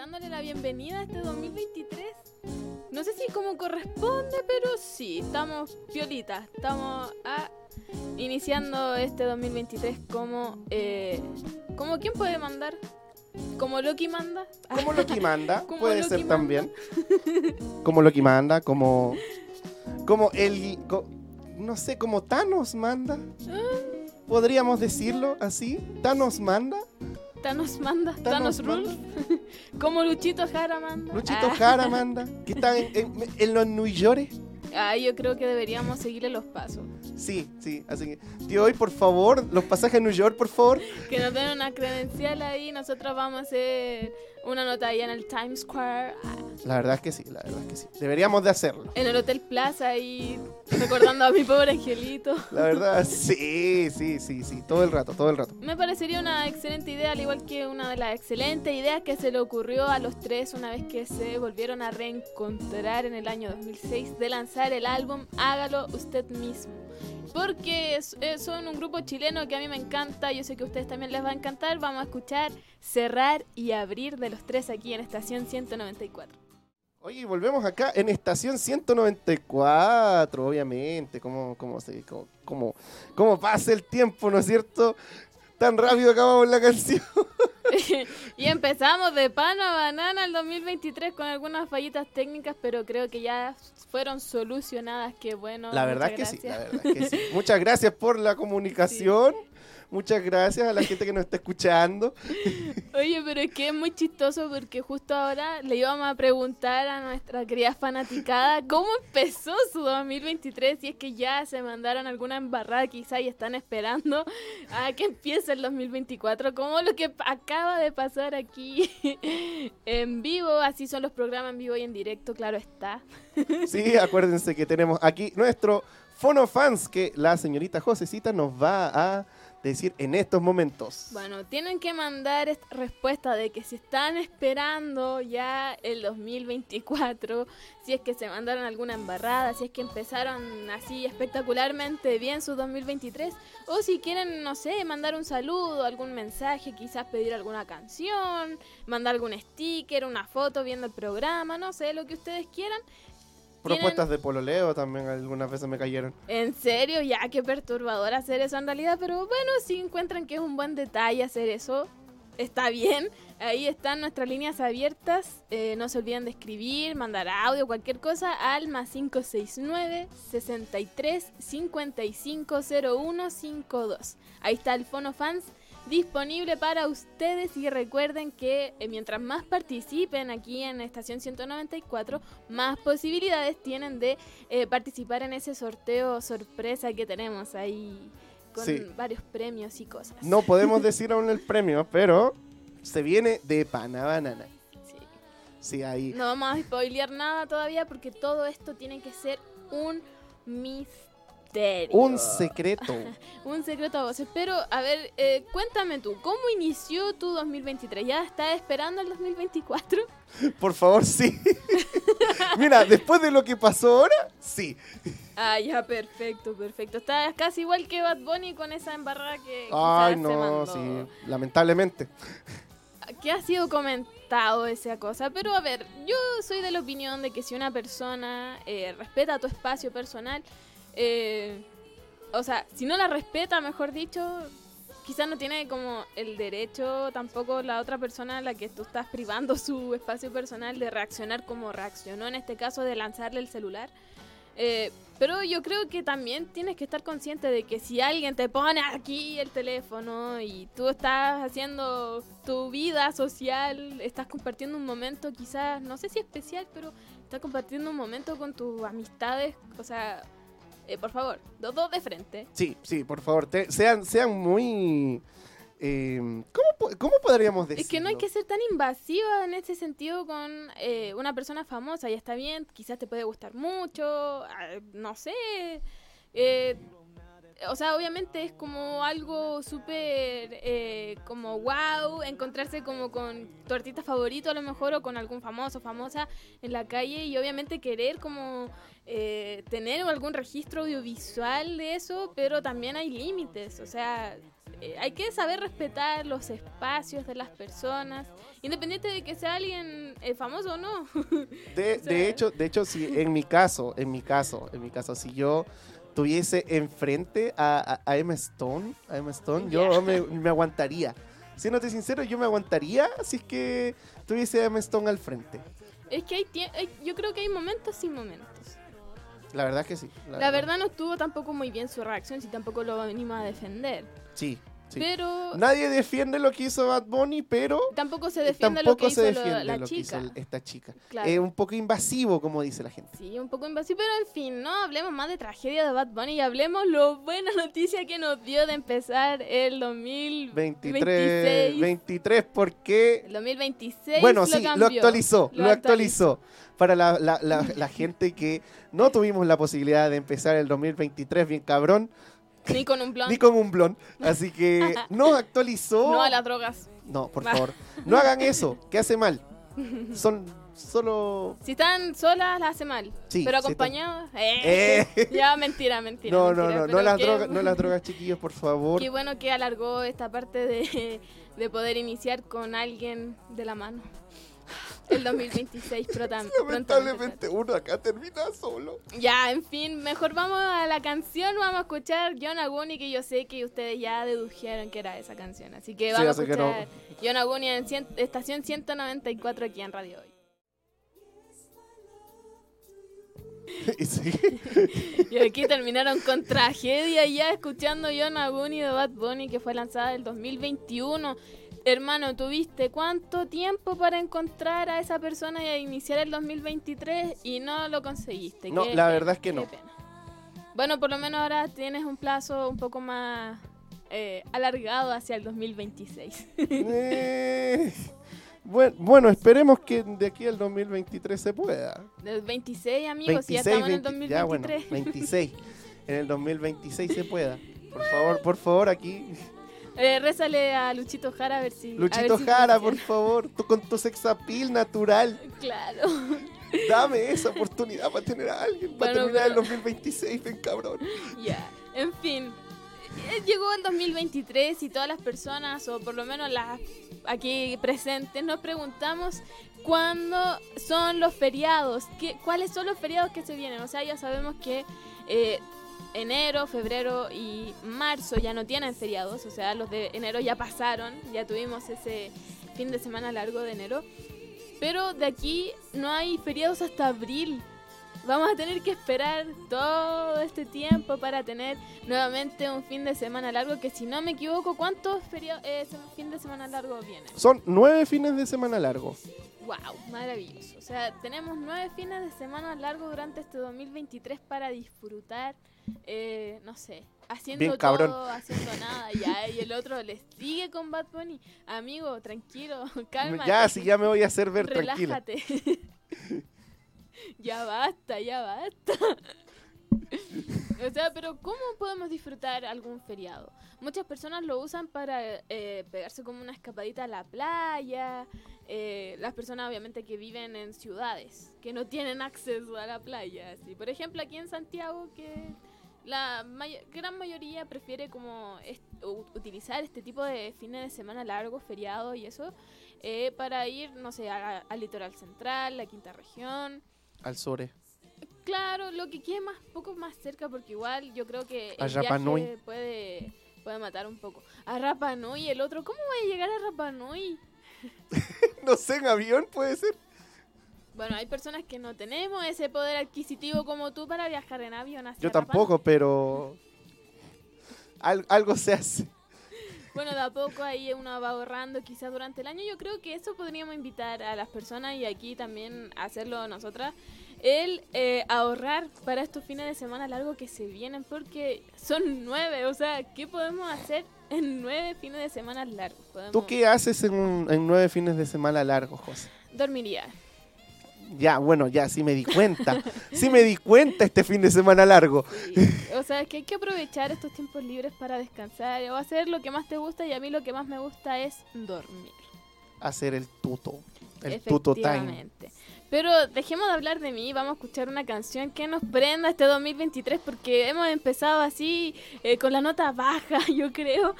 dándole la bienvenida a este 2023. No sé si como corresponde, pero sí, estamos piolitas. Estamos ah, iniciando este 2023 como... Eh, ¿Como quién puede mandar? ¿Como Loki manda? Como Loki manda, Como puede Loki ser manda. también. Como Loki manda, como. Como el. no sé, como Thanos manda. Podríamos decirlo así. Thanos manda. Thanos manda, Thanos Thanos, Rule. como Luchito Jara manda. Luchito Ah. Jara manda. Que está en, en- en los New York. Ah, yo creo que deberíamos seguirle los pasos. Sí, sí. Así que, tío, hoy, por favor, los pasajes a New York, por favor. Que nos den una credencial ahí. Nosotros vamos a hacer una nota ahí en el Times Square. La verdad es que sí, la verdad es que sí. Deberíamos de hacerlo. En el Hotel Plaza ahí recordando a mi pobre angelito. La verdad, sí, sí, sí, sí. Todo el rato, todo el rato. Me parecería una excelente idea, al igual que una de las excelentes ideas que se le ocurrió a los tres una vez que se volvieron a reencontrar en el año 2006 de lanzar el álbum Hágalo usted mismo. Porque eh, son un grupo chileno que a mí me encanta, yo sé que a ustedes también les va a encantar. Vamos a escuchar Cerrar y Abrir de los tres aquí en Estación 194. Oye, y volvemos acá en estación 194, obviamente. ¿Cómo, cómo, se, cómo, cómo, cómo pasa el tiempo, ¿no es cierto? Tan rápido acabamos la canción. y empezamos de pan a banana el 2023 con algunas fallitas técnicas, pero creo que ya fueron solucionadas. Qué bueno. La verdad muchas que sí, la verdad que sí. Muchas gracias por la comunicación. Muchas gracias a la gente que nos está escuchando. Oye, pero es que es muy chistoso porque justo ahora le íbamos a preguntar a nuestra querida fanaticada cómo empezó su 2023, si es que ya se mandaron alguna embarrada quizá y están esperando a que empiece el 2024, como lo que acaba de pasar aquí en vivo, así son los programas en vivo y en directo, claro está. Sí, acuérdense que tenemos aquí nuestro Fono Fans que la señorita Josecita nos va a decir en estos momentos. Bueno, tienen que mandar esta respuesta de que si están esperando ya el 2024, si es que se mandaron alguna embarrada, si es que empezaron así espectacularmente bien su 2023, o si quieren, no sé, mandar un saludo, algún mensaje, quizás pedir alguna canción, mandar algún sticker, una foto viendo el programa, no sé, lo que ustedes quieran. Propuestas de pololeo también algunas veces me cayeron. En serio, ya qué perturbador hacer eso en realidad, pero bueno, si encuentran que es un buen detalle hacer eso, está bien. Ahí están nuestras líneas abiertas. Eh, no se olviden de escribir, mandar audio, cualquier cosa al más 569 63 55 0152. Ahí está el Fono Fans disponible para ustedes y recuerden que eh, mientras más participen aquí en Estación 194, más posibilidades tienen de eh, participar en ese sorteo sorpresa que tenemos ahí con Sí. varios premios y cosas. No podemos decir aún el premio, pero se viene de pana banana. Sí. Sí, ahí. No vamos a spoilear nada todavía porque todo esto tiene que ser un misterio. Un secreto. Un secreto a voces. Pero, a ver, eh, cuéntame tú, ¿cómo inició tu 2023? ¿Ya estás esperando el 2024? Por favor, sí. Mira, después de lo que pasó ahora, sí. Ah, ya, perfecto, perfecto. Estás casi igual que Bad Bunny con esa embarrada que Ay, se no, mandó. sí. Lamentablemente. que ha sido comentado esa cosa, pero a ver, yo soy de la opinión de que si una persona eh, respeta tu espacio personal, eh, o sea, si no la respeta, mejor dicho, quizás no tiene como el derecho tampoco la otra persona a la que tú estás privando su espacio personal de reaccionar como reaccionó, en este caso de lanzarle el celular. Eh, pero yo creo que también tienes que estar consciente de que si alguien te pone aquí el teléfono y tú estás haciendo tu vida social, estás compartiendo un momento quizás, no sé si especial, pero estás compartiendo un momento con tus amistades, o sea, eh, por favor, los dos de frente. Sí, sí, por favor, te- sean, sean muy... eh, ¿cómo, ¿Cómo podríamos decirlo? Es que no hay que ser tan invasiva en ese sentido con eh, una persona famosa, ya está bien, quizás te puede gustar mucho, ah, no sé. eh, o sea, obviamente es como algo súper eh, como wow, encontrarse como con tu artista favorito a lo mejor o con algún famoso, famosa en la calle y obviamente querer como eh, tener algún registro audiovisual de eso, pero también hay límites, o sea, eh, hay que saber respetar los espacios de las personas, independiente de que sea alguien eh, famoso o no. De, O sea- de hecho, de hecho, si en mi caso, en mi caso, en mi caso, si yo tuviese enfrente a, a, a Emma Stone, a Emma Stone, yo me, me aguantaría. Siéndote sincero, yo me aguantaría si es que tuviese a Emma Stone al frente. es que hay, hay- yo creo que hay momentos y momentos. La verdad que sí. La verdad no estuvo tampoco muy bien su reacción, si tampoco lo venimos a defender. Sí, sí. Pero Nadie defiende lo que hizo Bad Bunny, pero tampoco se defiende lo tampoco que se hizo lo- defiende la lo que hizo chica. esta chica. Claro. Es un poco invasivo, como dice la gente. Sí, un poco invasivo, pero en fin, no hablemos más de tragedia de Bad Bunny y hablemos lo buena noticia que nos dio de empezar el 2026. 23, 23, porque El 2026 Bueno, lo sí, cambió. lo actualizó, lo, Lo actualizó. Para la, la- la- la gente que no tuvimos la posibilidad de empezar el 2023 bien cabrón, Ni con un plan. ni con un blon. Así que nos actualizó. No a las drogas. No, por Va. favor, no hagan eso, que hace mal. Son solo... Si están solas, las hace mal. Sí, pero acompañados, eh. Eh. Ya, mentira, mentira. No, no, mentira, no, no pero las, qué- drogas, no las drogas, chiquillos, por favor. Qué bueno que alargó esta parte de, de poder iniciar con alguien de la mano. El 2026 prota-. Lamentablemente uno acá termina solo. Ya, en fin, mejor vamos a la canción, vamos a escuchar John Aguni, que yo sé que ustedes ya dedujeron que era esa canción. Así que Sí, vamos a no. escuchar John Aguni en cien- estación 194 aquí en Radio Hoy. Y sí. Y aquí terminaron con tragedia ya escuchando John Aguni de Bad Bunny que fue lanzada el 2021. Hermano, ¿tuviste cuánto tiempo para encontrar a esa persona y a iniciar el 2023 y no lo conseguiste? No, Qué la verdad es que no. pena. Bueno, por lo menos ahora tienes un plazo un poco más eh, alargado hacia el 2026. Eh, bueno, bueno, esperemos que de aquí al 2023 se pueda. Del 26, amigos, si ya estamos en el 20 ya, bueno, 2023. 26. En el 2026 se pueda. Por favor, por favor, aquí. Eh, rézale a Luchito Jara a ver si. ver Luchito si Jara, por favor, tú con tu sexapil natural, Claro. dame esa oportunidad para tener a alguien, para Bueno, terminar el pero- 2026, ven cabrón. Ya, en fin. Eh, Llegó el 2023 y todas las personas, o por lo menos las aquí presentes, nos preguntamos cuándo son los feriados, qué, cuáles son los feriados que se vienen. O sea, ya sabemos que eh, enero, febrero y marzo ya no tienen feriados, o sea, los de enero ya pasaron, ya tuvimos ese fin de semana largo de enero. Pero de aquí no hay feriados hasta abril. Vamos a tener que esperar todo este tiempo para tener nuevamente un fin de semana largo. Que si no me equivoco, ¿cuántos eh, fin de semana largo vienen? Son nueve fines de semana largos. ¡Wow! Maravilloso. O sea, tenemos nueve fines de semana largos durante este 2023 para disfrutar, eh, no sé, haciendo Bien cabrón. todo, haciendo nada. Ya, y el otro le sigue con Bad Bunny. Amigo, tranquilo, calma. Ya, si ya me voy a hacer ver. Relájate. ya basta, ya basta. o sea, pero ¿cómo podemos disfrutar algún feriado? Muchas personas lo usan para eh, pegarse como una escapadita a la playa. eh, las personas obviamente que viven en ciudades, que no tienen acceso a la playa. Así. Por ejemplo, aquí en Santiago, que la gran mayoría prefiere como est- utilizar este tipo de fines de semana largos, feriados y eso, eh, para ir, no sé, al litoral central, la quinta región. Al Sore. Claro, lo que quede más, poco más cerca, porque igual yo creo que A el Rapa viaje Nui. puede, puede matar un poco. A Rapa Nui, el otro, ¿cómo voy a llegar a Rapa Nui? No sé, en avión puede ser. Bueno, hay personas que no tenemos ese poder adquisitivo como tú para viajar en avión hacia Yo Rapa Nui. tampoco, pero. al- algo se hace. Bueno, de a poco ahí uno va ahorrando quizás durante el año. Yo creo que eso podríamos invitar a las personas y aquí también hacerlo nosotras. El eh, ahorrar para estos fines de semana largos que se vienen porque son nueve. O sea, ¿qué podemos hacer en nueve fines de semana largos? Podemos... ¿Tú qué haces en, un- en nueve fines de semana largos, José? Dormiría. Ya, bueno, ya, sí me di cuenta. Sí me di cuenta este fin de semana largo. Sí. O sea, es que hay que aprovechar estos tiempos libres para descansar o hacer lo que más te gusta y a mí lo que más me gusta es dormir. Hacer el tuto. El tuto time. Pero dejemos de hablar de mí, vamos a escuchar una canción que nos prenda este 2023 porque hemos empezado así eh, con la nota baja, yo creo.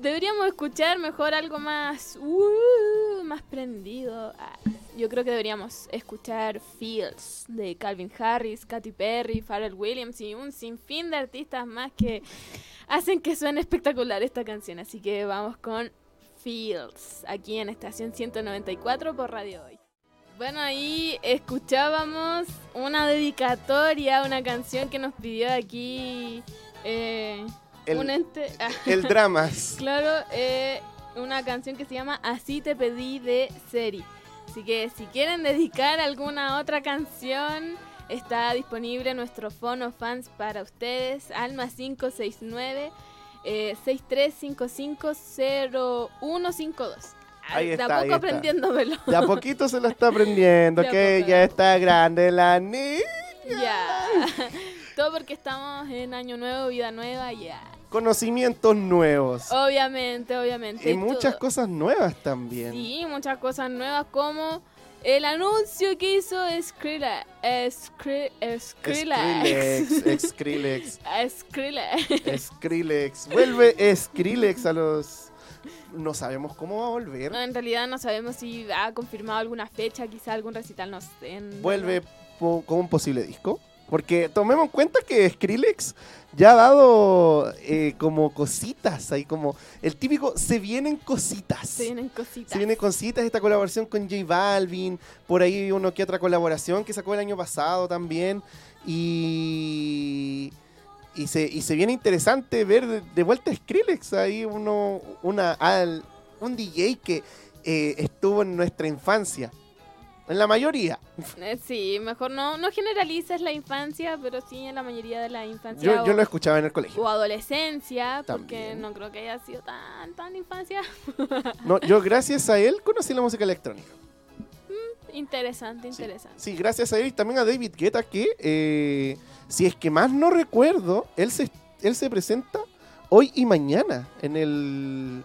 Deberíamos escuchar mejor algo más, uh, más prendido. Ah, yo creo que deberíamos escuchar Fields de Calvin Harris, Katy Perry, Pharrell Williams y un sinfín de artistas más que hacen que suene espectacular esta canción. Así que vamos con Fields, aquí en estación 194 por Radio Hoy. Bueno, ahí escuchábamos una dedicatoria, una canción que nos pidió aquí eh, El- un ente. El dramas. Claro, eh, una canción que se llama Así te pedí de Seri. Así que si quieren dedicar alguna otra canción, está disponible nuestro Fono Fans para ustedes, Alma 569 eh, 63550152. Ahí de está, a poco aprendiéndomelo. De a poquito se lo está aprendiendo, De que ya de está grande la niña. Ya. Todo porque estamos en Año Nuevo, Vida Nueva, ya. Conocimientos nuevos. Obviamente, obviamente. y muchas todo. cosas nuevas también. Sí, muchas cosas nuevas como el anuncio que hizo Skrilla, Skri- Skrillex. Skrillex, Skrillex. Skrillex. Vuelve Skrillex a los... No sabemos cómo va a volver. No, en realidad no sabemos si ha confirmado alguna fecha, quizá algún recital, no sé. en Vuelve po- con un posible disco. Porque tomemos en cuenta que Skrillex ya ha dado eh, como cositas ahí, como el típico se vienen cositas. Se vienen cositas. Se vienen cositas esta colaboración con J Balvin, por ahí uno que otra colaboración que sacó el año pasado también. Y, y, se, y se viene interesante ver de, de vuelta a Skrillex, ahí uno, una, al- un DJ que eh, estuvo en nuestra infancia. En la mayoría. Eh, Sí, mejor no, no generalices la infancia, pero sí en la mayoría de la infancia. Yo, lo escuchaba en el colegio. o adolescencia, porque no creo que haya sido tan, tan infancia. No, yo gracias a él conocí la música electrónica. Interesante, interesante. Sí, gracias a él y también a David Guetta que, eh, si es que más no recuerdo, él se, él se presenta hoy y mañana en el...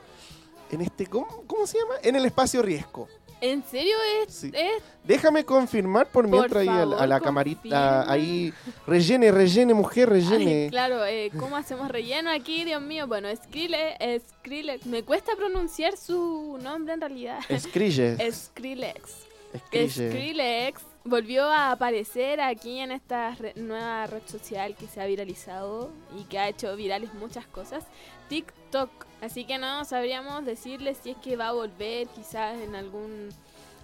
En este, ¿cómo, cómo se llama? En el espacio riesgo. ¿En serio es, Sí. es Déjame confirmar por mientras ahí a, la- a favor, la camarita, ahí, rellene, rellene, mujer, rellene. Ay, claro, eh, ¿cómo hacemos relleno aquí? Dios mío. Bueno, Skrillex, Skrillex. Me cuesta pronunciar su nombre en realidad. Skrillex. Skrillex. Skrillex. Skrillex volvió a aparecer aquí en esta re- nueva red social que se ha viralizado y que ha hecho virales muchas cosas, TikTok. Así que no sabríamos decirles si es que va a volver quizás en algún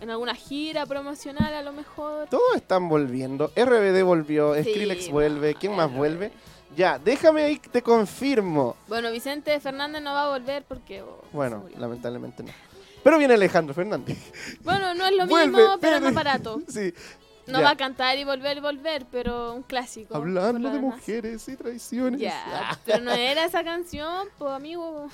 en alguna gira promocional a lo mejor. Todos están volviendo. RBD volvió, Sí, Skrillex vuelve. ¿Quién más vuelve? Ya, déjame ahí, te confirmo. Bueno, Vicente Fernández no va a volver porque oh, Bueno, lamentablemente no. Pero viene Alejandro Fernández. Bueno, no es lo Vuelve, mismo, pero pero- más barato. Sí. No va a cantar y volver y volver, pero un clásico. Hablando de demás. mujeres y traiciones. Ya, Ah, pero no era esa canción, pues amigo.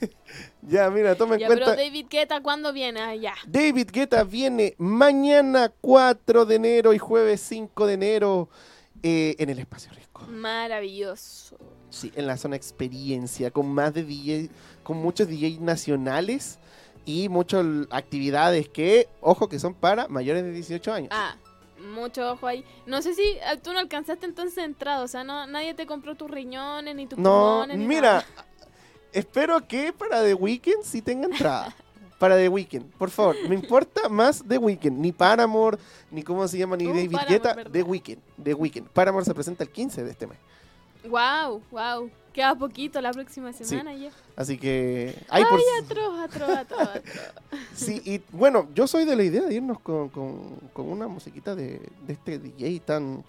ya, mira, toma en Ya, cuenta. pero David Guetta, ¿cuándo viene? Ah, ya. David Guetta viene mañana 4 de enero y jueves 5 de enero eh, en el Espacio Riesgo. Maravilloso. Sí, en la zona experiencia, con más de DJ, con muchos DJs nacionales y muchas actividades que, ojo, que son para mayores de 18 años. Ah, mucho ojo ahí. No sé si ah, tú no alcanzaste entonces entrada, o sea, no, nadie te compró tus riñones ni tus no, pulmones. ni mira, nada. espero que para The Weeknd sí tenga entrada. para The Weeknd, por favor, me importa más The Weeknd, ni Paramore, ni cómo se llama, ni Oh, David Paramore, Guetta, ¿verdad? The Weeknd, The Weeknd. Paramore se presenta el 15 de este mes. Wow, wow. Queda poquito la próxima semana ya. Así que hay por Ay, atroz, atroz, atroz, atroz. Sí, y bueno, yo soy de la idea de irnos con, con- con una musiquita de, de este DJ tan,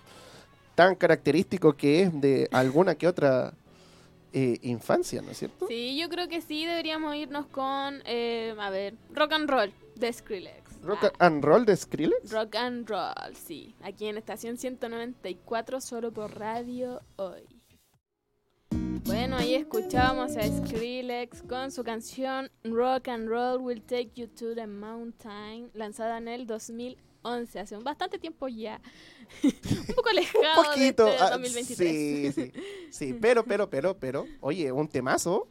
tan característico que es de alguna que otra eh, infancia, ¿no es cierto? Sí, yo creo que sí deberíamos irnos con, eh, a ver, rock and roll de Skrillex. Rock Ah, and Roll de Skrillex. rock and roll, sí. Aquí en estación 194, solo por radio hoy. Bueno, ahí escuchábamos a Skrillex con su canción Rock and Roll Will Take You to the Mountain, lanzada en el 2011, hace un bastante tiempo ya. un poco alejado Un poquito. de este ah, 2023. sí, sí, sí, pero, pero, pero, pero, oye, un temazo.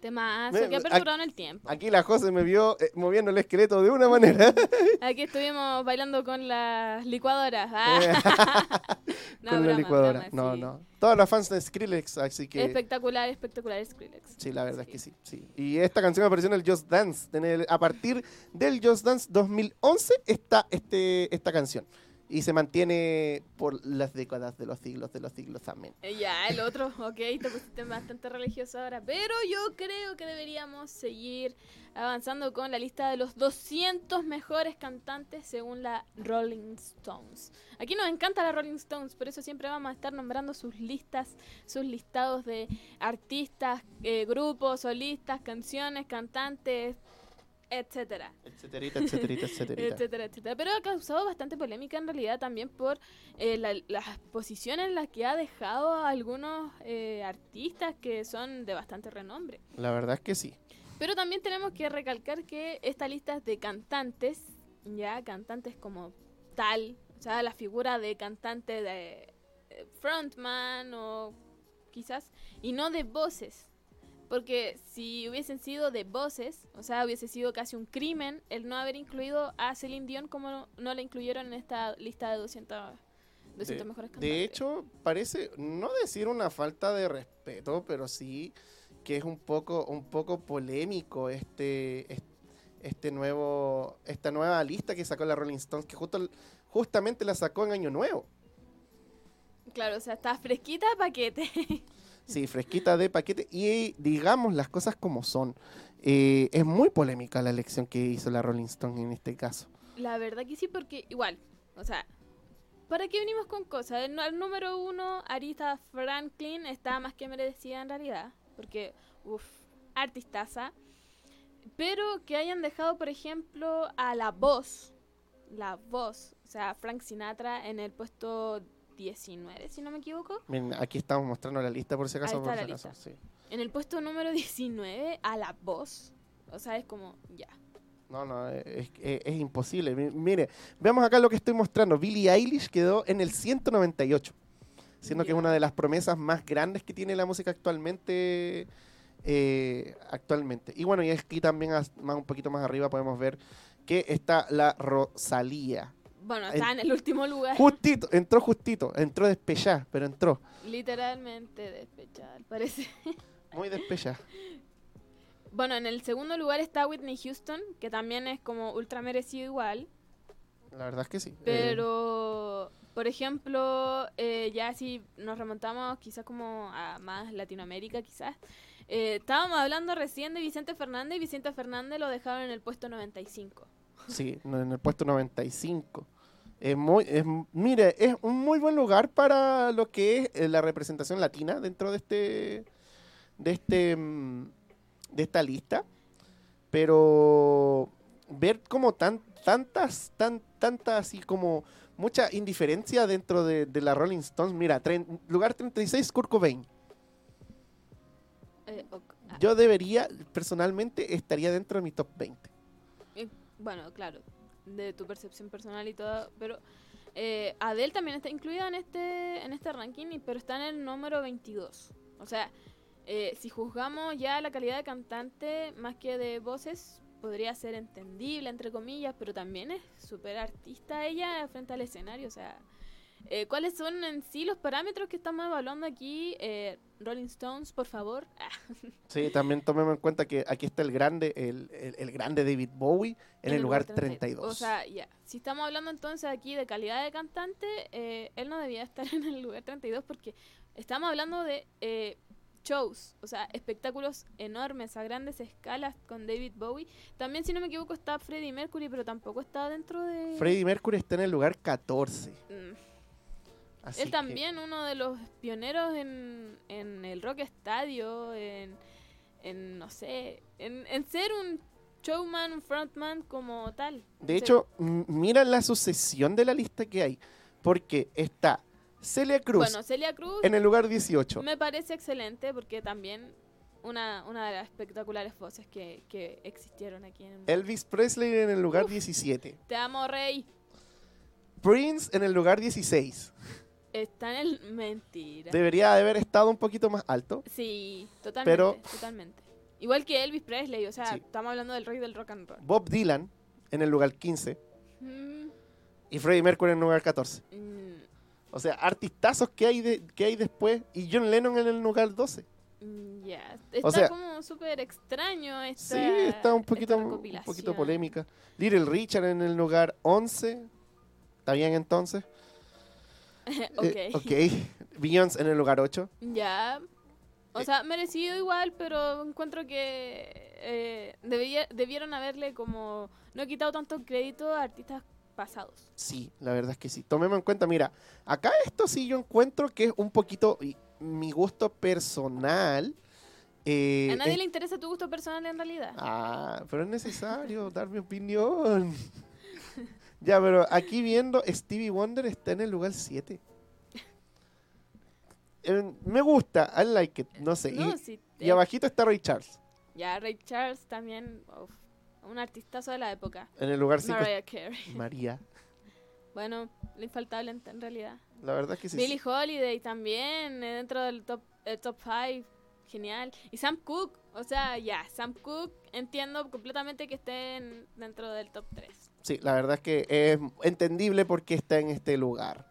Temazo Me- que ha perdurado en el tiempo. Aquí la José me vio eh, moviendo el esqueleto de una manera. Aquí estuvimos bailando con las licuadoras. Ah. No, con la broma, licuadora. broma, no, sí. no. Todos los fans de Skrillex, así que... Espectacular, espectacular Skrillex. Sí, la verdad Sí. es que sí, sí. Y esta canción apareció en el Just Dance. En el- a partir del Just Dance 2011 está este, esta canción. Y se mantiene por las décadas de los siglos, de los siglos. Amén. Eh, Ya, el otro, ok, te pusiste bastante religioso ahora, pero yo creo que deberíamos seguir avanzando con la lista de los 200 mejores cantantes según la Rolling Stones. Aquí nos encanta la Rolling Stones, por eso siempre vamos a estar nombrando sus listas, sus listados de artistas, eh, grupos, solistas, canciones, cantantes, etcétera. Etcéterita, etcéterita, etcéterita. etcétera, etcétera. Pero ha causado bastante polémica en realidad también por eh, la- las posiciones en las que ha dejado a algunos eh, artistas que son de bastante renombre. La verdad es que sí. Pero también tenemos que recalcar que esta lista es de cantantes, ya cantantes como tal, o sea, la figura de cantante de eh, frontman o quizás, y no de voces. Porque si hubiesen sido de voces, o sea, hubiese sido casi un crimen el no haber incluido a Celine Dion como no, no la incluyeron en esta lista de 200, 200 De- mejores cantantes. De hecho, parece, no decir una falta de respeto, pero sí que es un poco, un poco polémico este, es- este nuevo, esta nueva lista que sacó la Rolling Stones, que justo, justamente la sacó en Año Nuevo. Claro, o sea, está fresquita paquete. Sí, fresquita de paquete. Y digamos las cosas como son. Eh, es muy polémica la elección que hizo la Rolling Stone en este caso. La verdad que sí, porque igual, o sea, ¿para qué venimos con cosas? El, nu- el número uno, Arita Franklin, está más que merecida en realidad, porque, uff, artistaza. Pero que hayan dejado, por ejemplo, a la voz, la voz, o sea, Frank Sinatra en el puesto 19, si no me equivoco. Aquí estamos mostrando la lista por si acaso. Ahí está por si la acaso, lista. sí. En el puesto número 19, a la voz. O sea, es como, ya. No, no, es, es- es imposible. Mi- Mire, veamos acá lo que estoy mostrando. Billie Eilish quedó en el 198, siendo que es una de las promesas más grandes que tiene la música actualmente. eh, actualmente. Y bueno, y aquí también más un poquito más arriba podemos ver que está la Rosalía. Bueno, está en el último lugar. Justito, entró justito, entró despechada, pero entró. Literalmente despechada, al parecer. Muy despechada. Bueno, en el segundo lugar está Whitney Houston, que también es como ultra merecido igual. La verdad es que sí. Eh, Pero, por ejemplo, eh, ya si nos remontamos quizás como a más Latinoamérica, quizás. eh, estábamos hablando recién de Vicente Fernández y Vicente Fernández lo dejaron en el puesto 95. Sí, en el puesto 95. Es muy, es, mire, es un muy buen lugar para lo que es eh, la representación latina dentro de este, de este, mm, de esta lista. Pero ver como tan, tantas, tan, tantas así como mucha indiferencia dentro de, de la Rolling Stones. Mira, tren- lugar 36, Kurt Cobain. Eh, ah, Yo debería, personalmente, estaría dentro de mi top 20. eh, bueno, claro, de tu percepción personal y todo, pero eh, Adele también está incluida en este, en este ranking, pero está en el número 22. O sea, eh, si juzgamos ya la calidad de cantante más que de voces, podría ser entendible, entre comillas, pero también es súper artista ella frente al escenario. O sea, eh, ¿cuáles son en sí los parámetros que estamos evaluando aquí? Eh, Rolling Stones, por favor. Sí, también tomemos en cuenta que aquí está el grande, el, el- el grande David Bowie en, el lugar 32. O sea, ya. Si estamos hablando entonces aquí de calidad de cantante, eh, él no debía estar en el lugar 32 porque estamos hablando de eh, shows, o sea, espectáculos enormes a grandes escalas con David Bowie. También, si no me equivoco, está Freddie Mercury, pero tampoco está dentro de... Freddie Mercury está en el lugar 14. Mm. Así Él que- también, uno de los pioneros en, en el rock estadio, en, en no sé, en, en ser un showman, un frontman como tal. de hecho, mira la sucesión de la lista que hay. Porque está Celia Cruz bueno, Celia Cruz en el lugar 18. me parece excelente porque también una, una de las espectaculares voces que, que existieron aquí en Elvis Presley en el lugar Uf. 17. Te amo, Rey. Prince en el lugar 16. Está en el... Mentira. Debería de haber estado un poquito más alto. Sí, totalmente. Pero- totalmente. Igual que Elvis Presley, o sea, Sí. estamos hablando del rey del rock and roll. Bob Dylan en el lugar 15 Mm, y Freddie Mercury en el lugar 14. mm, O sea, artistazos que hay, de, que hay después y John Lennon en el lugar 12. mm, ya. Está O sea- como súper extraño esta Sí, está un poquito, un poquito polémica. Little Richard en el lugar 11. ¿Está bien entonces? ok. Eh, ok. Beyoncé en el lugar 8. Ya. O Eh. sea, merecido igual, pero encuentro que eh, debería, debieron haberle como no quitado tanto crédito a artistas pasados. Sí, la verdad es que sí. Tomemos en cuenta, mira, acá esto sí yo encuentro que es un poquito mi gusto personal. eh, a nadie es- le interesa tu gusto personal en realidad. Ah, pero es necesario dar mi opinión. Ya, pero aquí viendo, Stevie Wonder está en el lugar 7. Eh, me gusta, I like it, no sé. no, y, sí, y eh, abajito está Ray Charles, Ya, Ray Charles también, uf, un artistazo de la época. en el lugar 5. Mariah Carey. María, Bueno, lo infaltable en, en realidad. la verdad es que sí. Billie Holiday también, eh, dentro del top el top 5. Genial. Y Sam Cooke, o sea, ya, Sam Cooke entiendo completamente que esté en- dentro del top 3. Sí, la verdad es que es entendible por qué está en este lugar.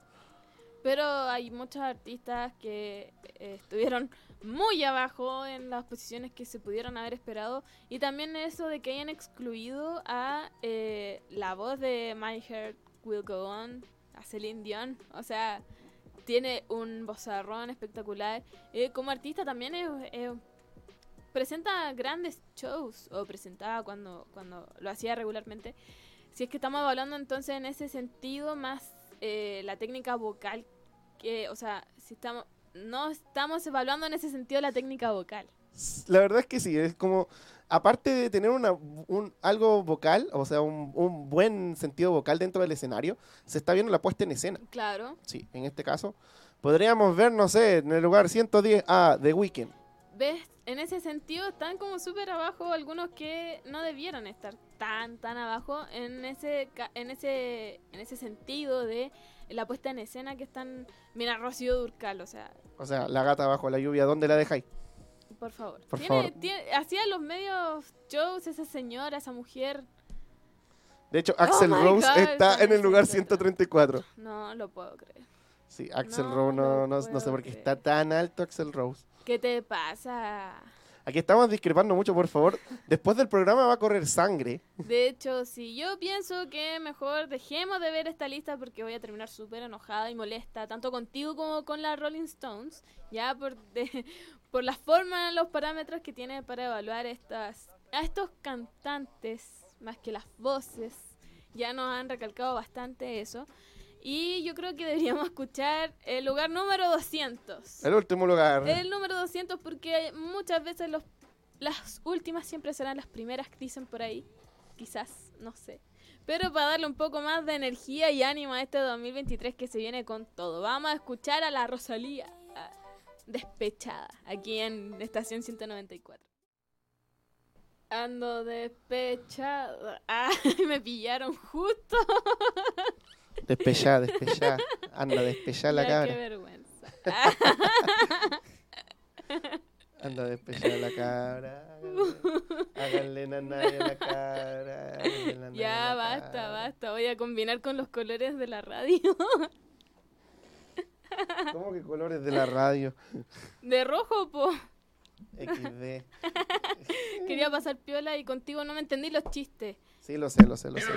Pero hay muchos artistas que eh, estuvieron muy abajo en las posiciones que se pudieron haber esperado. Y también eso de que hayan excluido a eh, la voz de My Heart Will Go On, a Celine Dion. O sea, tiene un vozarrón espectacular. Eh, como artista también es- presenta grandes shows, o presentaba cuando, cuando lo hacía regularmente. Si es que estamos hablando entonces en ese sentido más eh, la técnica vocal, que, o sea, si estamos, no estamos evaluando en ese sentido la técnica vocal. La verdad es que sí, es como, aparte de tener una, un, algo vocal, o sea, un, un buen sentido vocal dentro del escenario, se está viendo la puesta en escena. Claro. Sí, en este caso. Podríamos ver, no sé, en el lugar 110 a The Weeknd. ¿Ves? En ese sentido están como súper abajo algunos que no debieron estar tan, tan abajo en ese, en ese, en ese sentido de la puesta en escena que están... Mira, Rocío Durcal, o sea, O sea, la gata bajo la lluvia, ¿dónde la dejáis? por favor. Por Tiene- favor. tiene- hacía los medios shows esa señora, esa mujer. De hecho, Axel Oh Rose God, está en el lugar 134. 134. No lo puedo creer. Sí, Axel No Rose, no, no, no sé por qué está tan alto Axel Rose. ¿Qué te pasa? Aquí estamos discrepando mucho, por favor. Después del programa va a correr sangre. De hecho, sí, yo pienso que mejor dejemos de ver esta lista porque voy a terminar súper enojada y molesta, tanto contigo como con la Rolling Stones, ya por, de- por la forma, los parámetros que tiene para evaluar estas, a estos cantantes, más que las voces, ya nos han recalcado bastante eso. Y yo creo que deberíamos escuchar el lugar número 200. El último lugar. El número 200 porque muchas veces los, las últimas siempre serán las primeras que dicen por ahí. Quizás, no sé. Pero para darle un poco más de energía y ánimo a este 2023 que se viene con todo. Vamos a escuchar a la Rosalía ah, despechada aquí en Estación 194. Ando despechada. Ah, me pillaron justo. Despechada, despechada. Anda, despechada la Ya, Qué cabra. vergüenza. Anda, despechada la cabra. Háganle nanay a la cabra. ya, la basta, cabra. basta. Voy a combinar con los colores de la radio. ¿Cómo que colores de la radio? De rojo, po. XD. Quería pasar piola y contigo no me entendí los chistes. Sí, lo sé, lo sé, lo sé.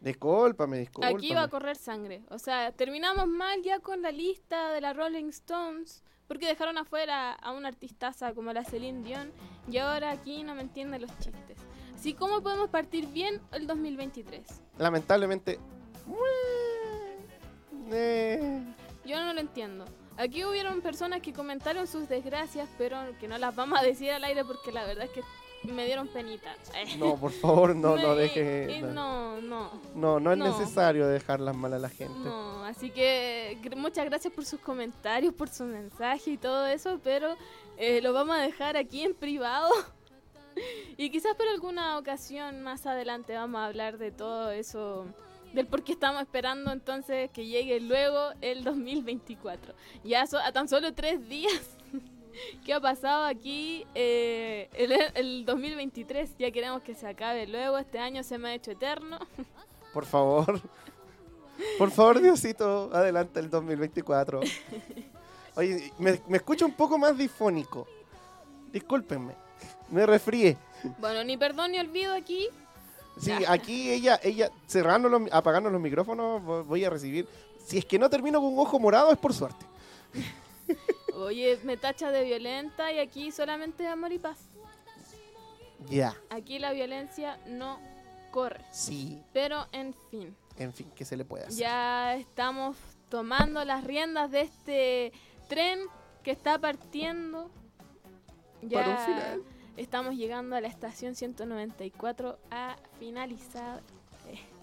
Discúlpame. Discúlpame. Aquí va a correr sangre. O sea, terminamos mal ya con la lista de la Rolling Stones. Porque dejaron afuera a una artistaza como la Celine Dion. Y ahora aquí no me entienden los chistes. Así como podemos partir bien el 2023. Lamentablemente. Yo no lo entiendo. Aquí hubieron personas que comentaron sus desgracias, pero que no las vamos a decir al aire porque la verdad es que me dieron penita. No, por favor, no, no deje. eh, No, no, no. no, no es no. necesario dejarlas mal a la gente. No, así que muchas gracias por sus comentarios, por su mensaje y todo eso, pero eh, lo vamos a dejar aquí en privado. y quizás por alguna ocasión más adelante vamos a hablar de todo eso, del por qué estamos esperando entonces que llegue luego el 2024. Ya so- a tan solo tres días ¿Qué ha pasado aquí eh, el, el 2023? Ya queremos que se acabe luego. Este año se me ha hecho eterno. Por favor. Por favor, Diosito, adelante el 2024. Oye, me, me escucho un poco más difónico. Discúlpenme. Me resfríe. Bueno, ni perdón ni olvido aquí. Sí, aquí ella, ella cerrando los, apagando los micrófonos, vo- voy a recibir. Si es que no termino con un ojo morado, es por suerte. Oye, me tacha de violenta y aquí solamente amor y paz. Ya, Aquí la violencia no corre. sí, Pero en fin, en fin, ¿qué se le puede hacer? ya estamos tomando las riendas de este tren que está partiendo. Ya Para un final. Estamos llegando a la estación 194 a finalizar.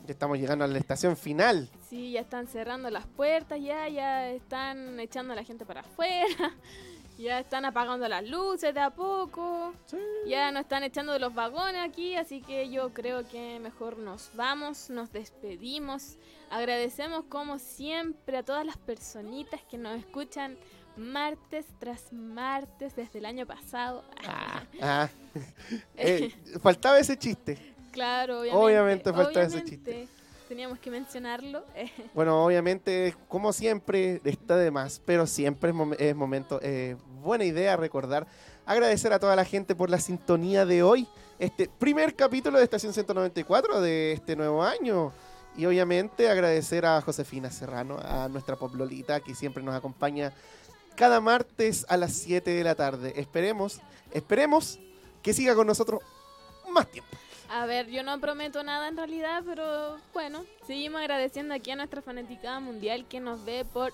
Ya estamos llegando a la estación final. Sí, ya están cerrando las puertas, ya, ya están echando a la gente para afuera, ya están apagando las luces de a poco, Sí. ya nos están echando de los vagones aquí, así que yo creo que mejor nos vamos, nos despedimos, agradecemos como siempre a todas las personitas que nos escuchan martes tras martes desde el año pasado. Ah, ah. Eh, faltaba ese chiste. Claro, obviamente. Obviamente falta ese obviamente, Teníamos que mencionarlo. Bueno, obviamente, como siempre, está de más, pero siempre es, mom- es momento, eh, buena idea recordar, agradecer a toda la gente por la sintonía de hoy, este primer capítulo de Estación 194 de este nuevo año. Y obviamente agradecer a Josefina Serrano, a nuestra poplolita, que siempre nos acompaña cada martes a las 7 de la tarde. Esperemos, esperemos que siga con nosotros más tiempo. A ver, yo no prometo nada en realidad, pero bueno, seguimos agradeciendo aquí a nuestra fanaticada mundial que nos ve por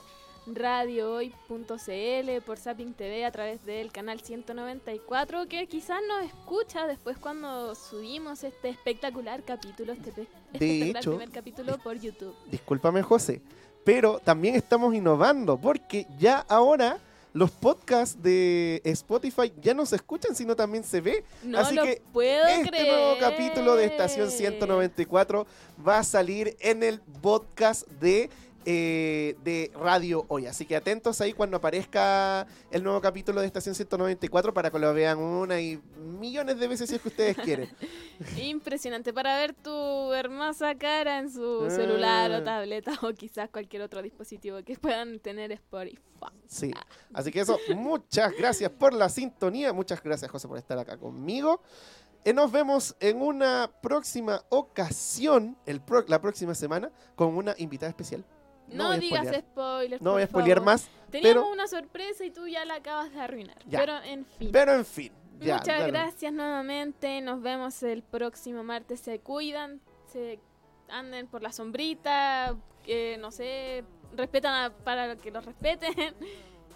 radiohoy.cl, por Zapping TV a través del canal 194, que quizás nos escucha después cuando subimos este espectacular capítulo, este pe- espectacular hecho, primer capítulo por YouTube. discúlpame José, pero también estamos innovando porque ya ahora los podcasts de Spotify ya no se escuchan, sino también se ve. No Así lo que puedo este creer. nuevo capítulo de Estación 194 va a salir en el podcast de, eh, de Radio Hoy. Así que atentos ahí cuando aparezca el nuevo capítulo de Estación 194 para que lo vean una y millones de veces si es que ustedes quieren. Impresionante para ver tu hermosa cara en su Ah. celular o tableta o quizás cualquier otro dispositivo que puedan tener Spotify. Sí. Así que eso, muchas gracias por la sintonía. Muchas gracias, José, por estar acá conmigo. Eh, nos vemos en una próxima ocasión, el pro- la próxima semana, con una invitada especial. No, digas spoilear. spoilers. No voy a spoilear más, Teníamos pero, una sorpresa y tú ya la acabas de arruinar. Ya. Pero en fin. pero en fin. Ya, Muchas gracias nuevamente. Nos vemos el próximo martes. Se cuidan, se anden por la sombrita, que no sé, respetan a- para que los respeten.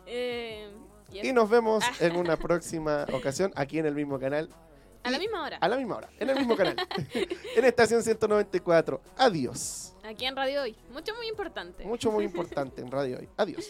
Eh, y nos vemos en una próxima ocasión aquí en el mismo canal. A la misma hora. A la misma hora, en el mismo canal. en Estación 194. Adiós. Aquí en Radio Hoy. Mucho, muy importante. Mucho, muy importante en Radio Hoy. Adiós.